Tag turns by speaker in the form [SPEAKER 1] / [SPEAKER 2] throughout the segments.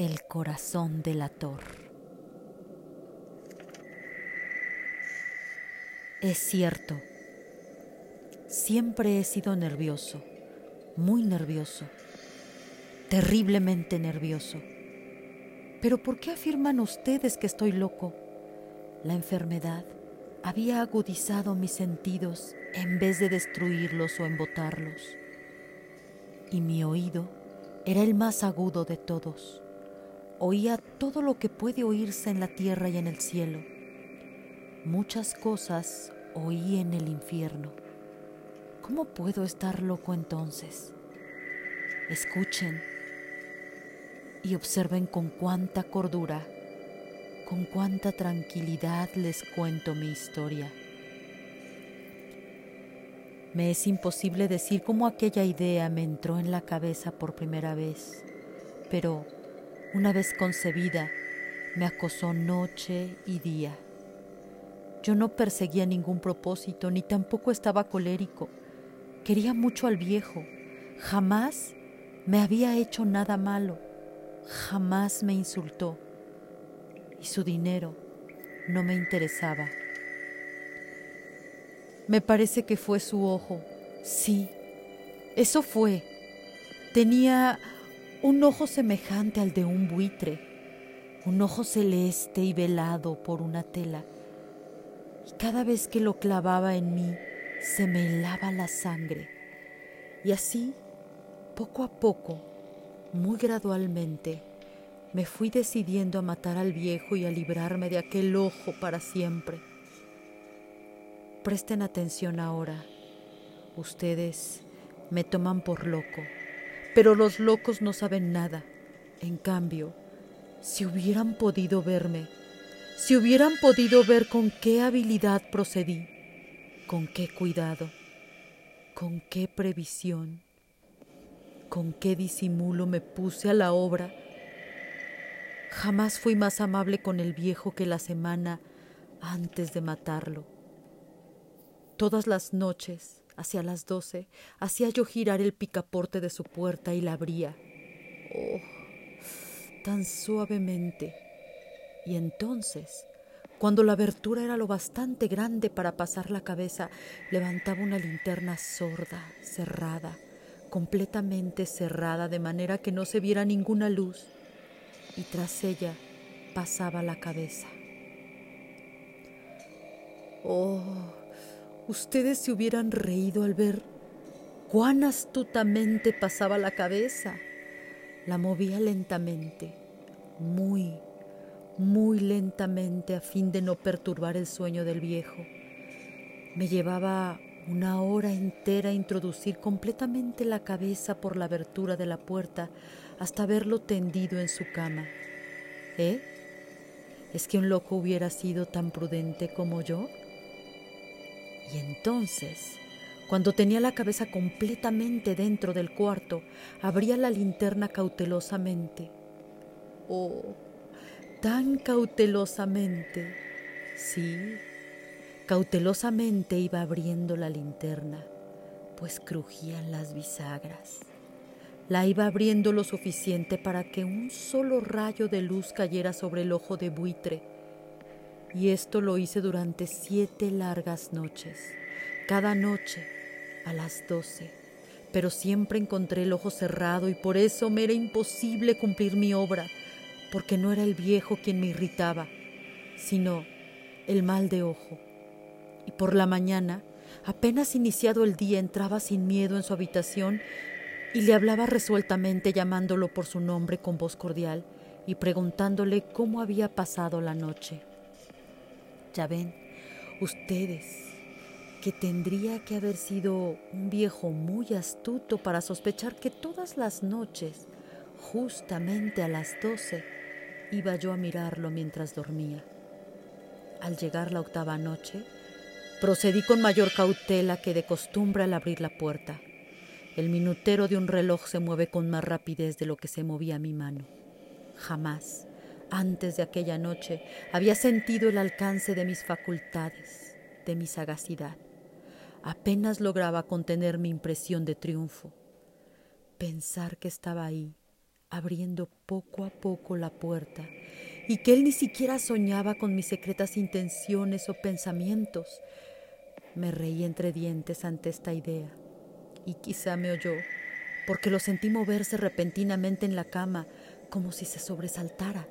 [SPEAKER 1] El corazón delator. Es cierto, siempre he sido nervioso, muy nervioso, terriblemente nervioso. Pero ¿por qué afirman ustedes que estoy loco? La enfermedad había agudizado mis sentidos en vez de destruirlos o embotarlos. Y mi oído era el más agudo de todos oía todo lo que puede oírse en la tierra y en el cielo. Muchas cosas oí en el infierno. ¿Cómo puedo estar loco entonces? Escuchen y observen con cuánta cordura, con cuánta tranquilidad les cuento mi historia. Me es imposible decir cómo aquella idea me entró en la cabeza por primera vez, pero una vez concebida, me acosó noche y día. Yo no perseguía ningún propósito, ni tampoco estaba colérico. Quería mucho al viejo. Jamás me había hecho nada malo. Jamás me insultó. Y su dinero no me interesaba. Me parece que fue su ojo. Sí, eso fue. Tenía un ojo semejante al de un buitre, un ojo celeste y velado por una tela. Y cada vez que lo clavaba en mí, se me helaba la sangre. Y así, poco a poco, muy gradualmente, me fui decidiendo a matar al viejo y a librarme de aquel ojo para siempre. Presten atención ahora. Ustedes me toman por loco pero los locos no saben nada. En cambio, si hubieran podido verme, si hubieran podido ver con qué habilidad procedí, con qué cuidado, con qué previsión, con qué disimulo me puse a la obra, jamás fui más amable con el viejo que la semana antes de matarlo. Todas las noches, Hacia las doce hacía yo girar el picaporte de su puerta y la abría. Oh, tan suavemente. Y entonces, cuando la abertura era lo bastante grande para pasar la cabeza, levantaba una linterna sorda, cerrada, completamente cerrada, de manera que no se viera ninguna luz, y tras ella pasaba la cabeza. Oh, ustedes se hubieran reído al ver cuán astutamente pasaba la cabeza. La movía lentamente, muy, muy lentamente a fin de no perturbar el sueño del viejo. Me llevaba una hora entera introducir completamente la cabeza por la abertura de la puerta hasta verlo tendido en su cama. ¿Eh? ¿Es que un loco hubiera sido tan prudente como yo? Y entonces, cuando tenía la cabeza completamente dentro del cuarto, abría la linterna cautelosamente. Oh, tan cautelosamente. Sí, cautelosamente iba abriendo la linterna, pues crujían las bisagras. La iba abriendo lo suficiente para que un solo rayo de luz cayera sobre el ojo de buitre y esto lo hice durante siete largas noches, cada noche a las doce. Pero siempre encontré el ojo cerrado y por eso me era imposible cumplir mi obra, porque no era el viejo quien me irritaba, sino el mal de ojo. Y por la mañana, apenas iniciado el día, entraba sin miedo en su habitación y le hablaba resueltamente llamándolo por su nombre con voz cordial y preguntándole cómo había pasado la noche. Ya ven, ustedes, que tendría que haber sido un viejo muy astuto para sospechar que todas las noches, justamente a las doce, iba yo a mirarlo mientras dormía. Al llegar la octava noche, procedí con mayor cautela que de costumbre al abrir la puerta. El minutero de un reloj se mueve con más rapidez de lo que se movía mi mano. Jamás antes de aquella noche había sentido el alcance de mis facultades, de mi sagacidad. Apenas lograba contener mi impresión de triunfo. Pensar que estaba ahí, abriendo poco a poco la puerta y que él ni siquiera soñaba con mis secretas intenciones o pensamientos. Me reí entre dientes ante esta idea y quizá me oyó, porque lo sentí moverse repentinamente en la cama como si se sobresaltara.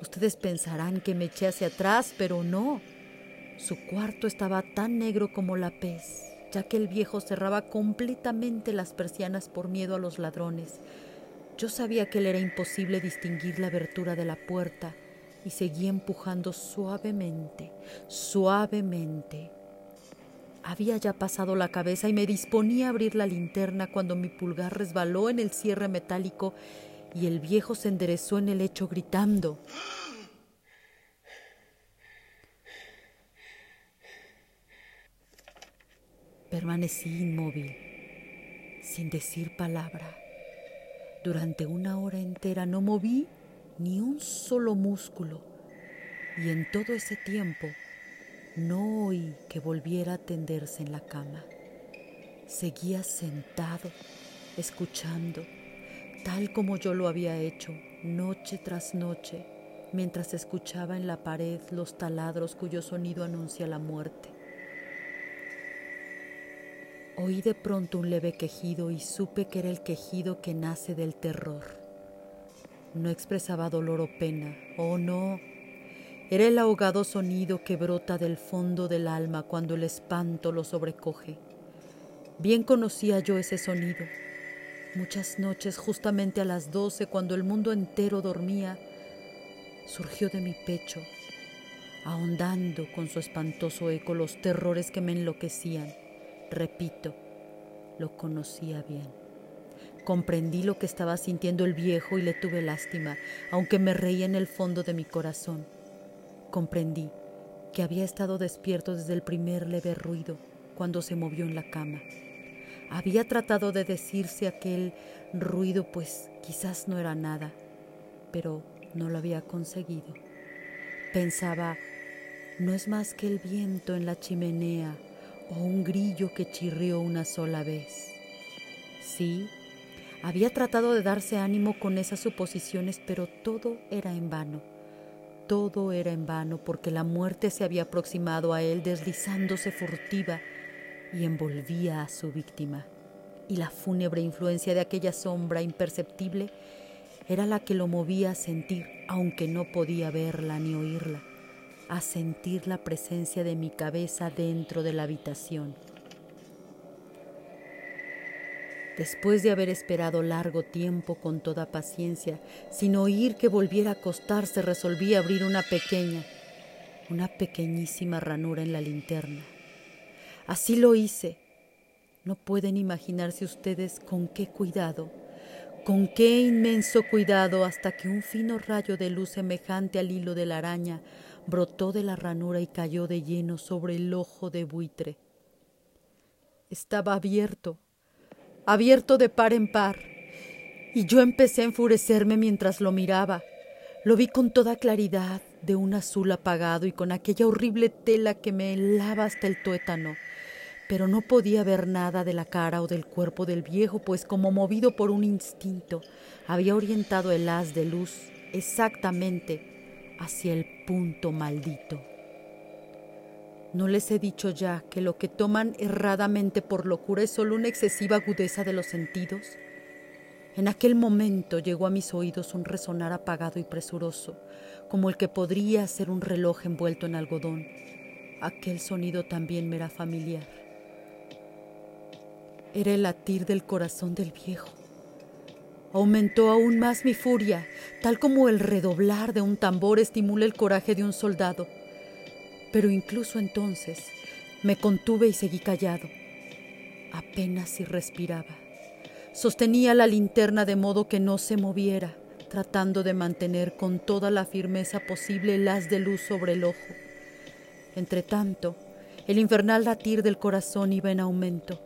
[SPEAKER 1] Ustedes pensarán que me eché hacia atrás, pero no. Su cuarto estaba tan negro como la pez, ya que el viejo cerraba completamente las persianas por miedo a los ladrones. Yo sabía que le era imposible distinguir la abertura de la puerta y seguí empujando suavemente, suavemente. Había ya pasado la cabeza y me disponía a abrir la linterna cuando mi pulgar resbaló en el cierre metálico y el viejo se enderezó en el lecho gritando. Permanecí inmóvil, sin decir palabra. Durante una hora entera no moví ni un solo músculo y en todo ese tiempo no oí que volviera a tenderse en la cama. Seguía sentado, escuchando, tal como yo lo había hecho noche tras noche, mientras escuchaba en la pared los taladros cuyo sonido anuncia la muerte. Oí de pronto un leve quejido y supe que era el quejido que nace del terror. No expresaba dolor o pena, oh no. Era el ahogado sonido que brota del fondo del alma cuando el espanto lo sobrecoge. Bien conocía yo ese sonido. Muchas noches, justamente a las doce, cuando el mundo entero dormía, surgió de mi pecho, ahondando con su espantoso eco los terrores que me enloquecían Repito, lo conocía bien. Comprendí lo que estaba sintiendo el viejo y le tuve lástima, aunque me reía en el fondo de mi corazón. Comprendí que había estado despierto desde el primer leve ruido cuando se movió en la cama. Había tratado de decirse aquel ruido, pues quizás no era nada, pero no lo había conseguido. Pensaba, no es más que el viento en la chimenea o un grillo que chirrió una sola vez. Sí, había tratado de darse ánimo con esas suposiciones, pero todo era en vano. Todo era en vano porque la muerte se había aproximado a él deslizándose furtiva y envolvía a su víctima. Y la fúnebre influencia de aquella sombra imperceptible era la que lo movía a sentir, aunque no podía verla ni oírla a sentir la presencia de mi cabeza dentro de la habitación. Después de haber esperado largo tiempo con toda paciencia, sin oír que volviera a acostarse, resolví abrir una pequeña, una pequeñísima ranura en la linterna. Así lo hice. No pueden imaginarse ustedes con qué cuidado, con qué inmenso cuidado hasta que un fino rayo de luz semejante al hilo de la araña brotó de la ranura y cayó de lleno sobre el ojo de buitre. Estaba abierto, abierto de par en par, y yo empecé a enfurecerme mientras lo miraba. Lo vi con toda claridad, de un azul apagado y con aquella horrible tela que me helaba hasta el tuétano. Pero no podía ver nada de la cara o del cuerpo del viejo, pues como movido por un instinto, había orientado el haz de luz exactamente hacia el punto maldito. ¿No les he dicho ya que lo que toman erradamente por locura es solo una excesiva agudeza de los sentidos? En aquel momento llegó a mis oídos un resonar apagado y presuroso, como el que podría ser un reloj envuelto en algodón. Aquel sonido también me era familiar. Era el latir del corazón del viejo aumentó aún más mi furia, tal como el redoblar de un tambor estimula el coraje de un soldado. Pero incluso entonces me contuve y seguí callado. Apenas si respiraba. Sostenía la linterna de modo que no se moviera, tratando de mantener con toda la firmeza posible el haz de luz sobre el ojo. Entretanto, el infernal latir del corazón iba en aumento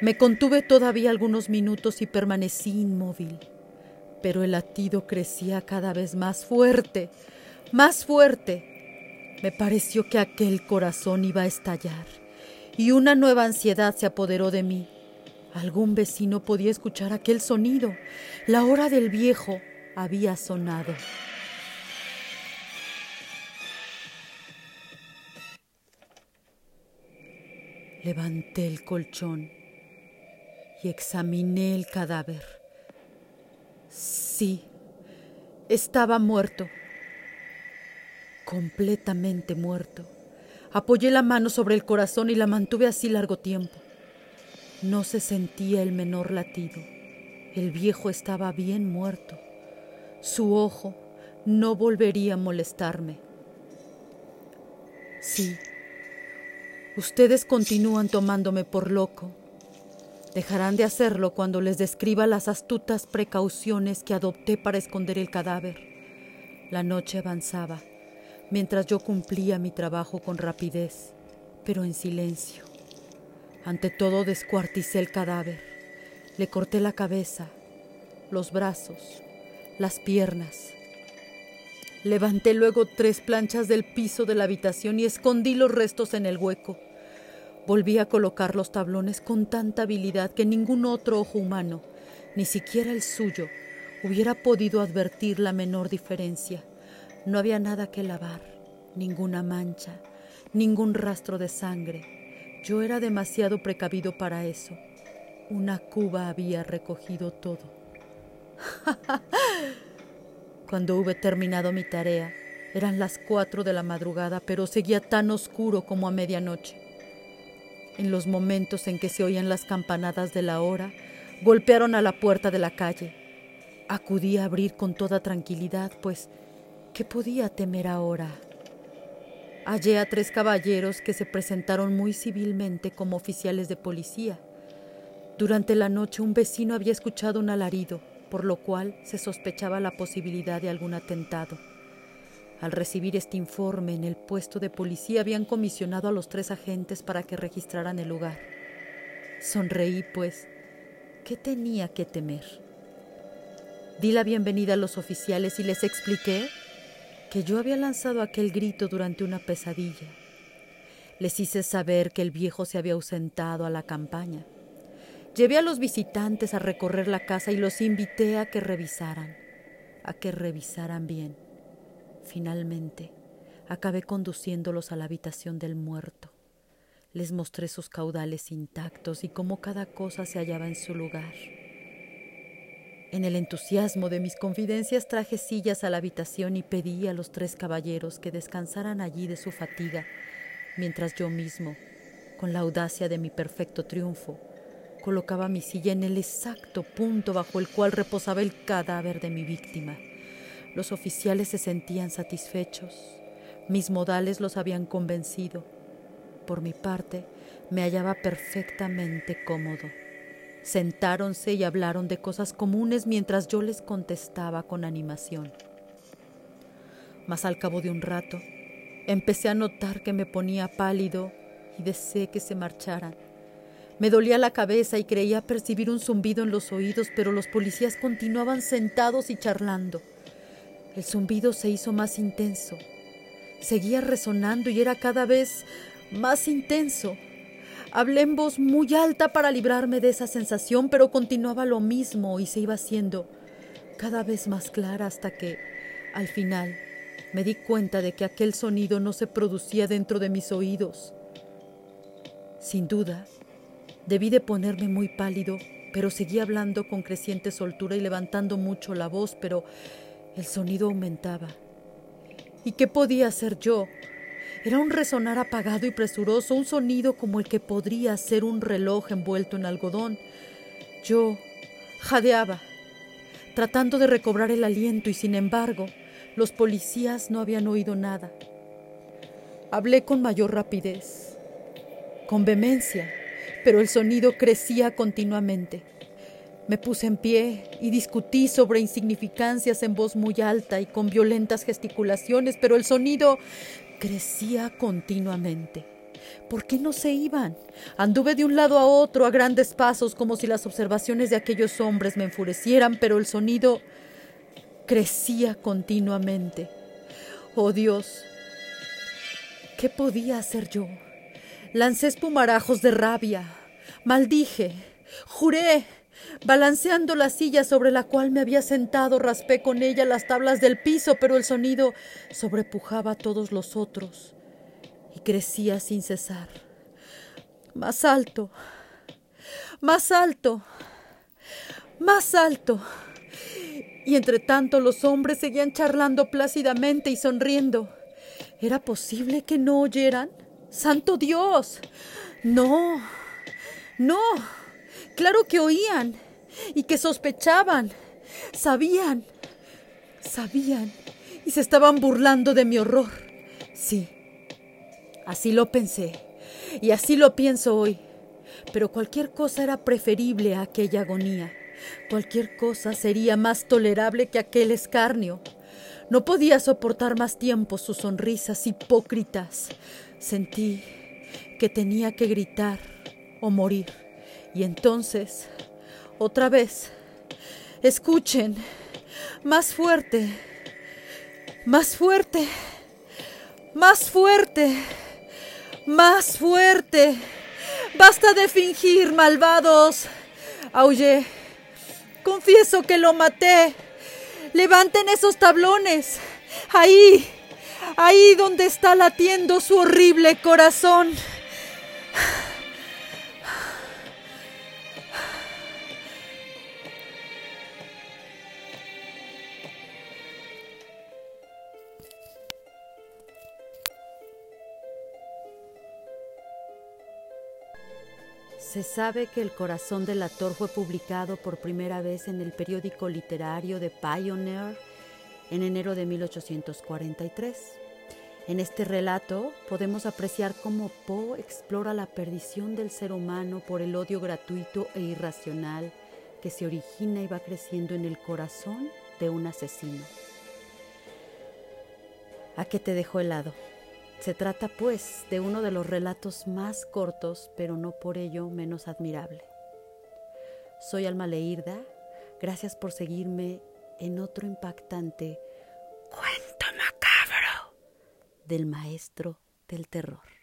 [SPEAKER 1] me contuve todavía algunos minutos y permanecí inmóvil. Pero el latido crecía cada vez más fuerte, más fuerte. Me pareció que aquel corazón iba a estallar y una nueva ansiedad se apoderó de mí. Algún vecino podía escuchar aquel sonido. La hora del viejo había sonado. Levanté el colchón y examiné el cadáver. Sí, estaba muerto, completamente muerto. Apoyé la mano sobre el corazón y la mantuve así largo tiempo. No se sentía el menor latido. El viejo estaba bien muerto. Su ojo no volvería a molestarme. Sí, ustedes continúan tomándome por loco. Dejarán de hacerlo cuando les describa las astutas precauciones que adopté para esconder el cadáver. La noche avanzaba mientras yo cumplía mi trabajo con rapidez, pero en silencio. Ante todo descuarticé el cadáver, le corté la cabeza, los brazos, las piernas. Levanté luego tres planchas del piso de la habitación y escondí los restos en el hueco. Volví a colocar los tablones con tanta habilidad que ningún otro ojo humano, ni siquiera el suyo, hubiera podido advertir la menor diferencia. No había nada que lavar, ninguna mancha, ningún rastro de sangre. Yo era demasiado precavido para eso. Una cuba había recogido todo. Cuando hube terminado mi tarea, eran las cuatro de la madrugada, pero seguía tan oscuro como a medianoche. En los momentos en que se oían las campanadas de la hora, golpearon a la puerta de la calle. Acudí a abrir con toda tranquilidad, pues ¿Qué podía temer ahora? Hallé a tres caballeros que se presentaron muy civilmente como oficiales de policía. Durante la noche un vecino había escuchado un alarido, por lo cual se sospechaba la posibilidad de algún atentado. Al recibir este informe en el puesto de policía habían comisionado a los tres agentes para que registraran el lugar. Sonreí, pues, ¿qué tenía que temer? Di la bienvenida a los oficiales y les expliqué que yo había lanzado aquel grito durante una pesadilla. Les hice saber que el viejo se había ausentado a la campaña. Llevé a los visitantes a recorrer la casa y los invité a que revisaran, a que revisaran bien. Finalmente, acabé conduciéndolos a la habitación del muerto. Les mostré sus caudales intactos y cómo cada cosa se hallaba en su lugar. En el entusiasmo de mis confidencias traje sillas a la habitación y pedí a los tres caballeros que descansaran allí de su fatiga, mientras yo mismo, con la audacia de mi perfecto triunfo, colocaba mi silla en el exacto punto bajo el cual reposaba el cadáver de mi víctima. Los oficiales se sentían satisfechos, mis modales los habían convencido. Por mi parte, me hallaba perfectamente cómodo. Sentáronse y hablaron de cosas comunes mientras yo les contestaba con animación. Mas al cabo de un rato, empecé a notar que me ponía pálido y deseé que se marcharan. Me dolía la cabeza y creía percibir un zumbido en los oídos, pero los policías continuaban sentados y charlando. El zumbido se hizo más intenso. Seguía resonando y era cada vez más intenso. Hablé en voz muy alta para librarme de esa sensación, pero continuaba lo mismo y se iba haciendo cada vez más clara hasta que, al final, me di cuenta de que aquel sonido no se producía dentro de mis oídos. Sin duda, debí de ponerme muy pálido, pero seguí hablando con creciente soltura y levantando mucho la voz, pero el sonido aumentaba. ¿Y qué podía hacer yo? Era un resonar apagado y presuroso, un sonido como el que podría ser un reloj envuelto en algodón. Yo jadeaba, tratando de recobrar el aliento y sin embargo los policías no habían oído nada. Hablé con mayor rapidez, con vehemencia, pero el sonido crecía continuamente. Me puse en pie y discutí sobre insignificancias en voz muy alta y con violentas gesticulaciones, pero el sonido crecía continuamente. ¿Por qué no se iban? Anduve de un lado a otro a grandes pasos como si las observaciones de aquellos hombres me enfurecieran, pero el sonido crecía continuamente. Oh Dios, ¿qué podía hacer yo? Lancé espumarajos de rabia, maldije, juré, Balanceando la silla sobre la cual me había sentado, raspé con ella las tablas del piso, pero el sonido sobrepujaba a todos los otros y crecía sin cesar. Más alto, más alto, más alto. Y entre tanto los hombres seguían charlando plácidamente y sonriendo. ¿Era posible que no oyeran? ¡Santo Dios! No, no. Claro que oían y que sospechaban. Sabían, sabían y se estaban burlando de mi horror. Sí, así lo pensé y así lo pienso hoy. Pero cualquier cosa era preferible a aquella agonía. Cualquier cosa sería más tolerable que aquel escarnio. No podía soportar más tiempo sus sonrisas hipócritas. Sentí que tenía que gritar o morir. Y entonces, otra vez, escuchen, más fuerte, más fuerte, más fuerte, más fuerte. Basta de fingir, malvados. Aullé. Confieso que lo maté. Levanten esos tablones. Ahí, ahí donde está latiendo su horrible corazón. Se sabe que El corazón del actor fue publicado por primera vez en el periódico literario The Pioneer en enero de 1843. En este relato podemos apreciar cómo Poe explora la perdición del ser humano por el odio gratuito e irracional que se origina y va creciendo en el corazón de un asesino. ¿A qué te dejó helado? Se trata, pues, de uno de los relatos más cortos, pero no por ello menos admirable. Soy Alma Leirda, gracias por seguirme en otro impactante cuento macabro del maestro del terror.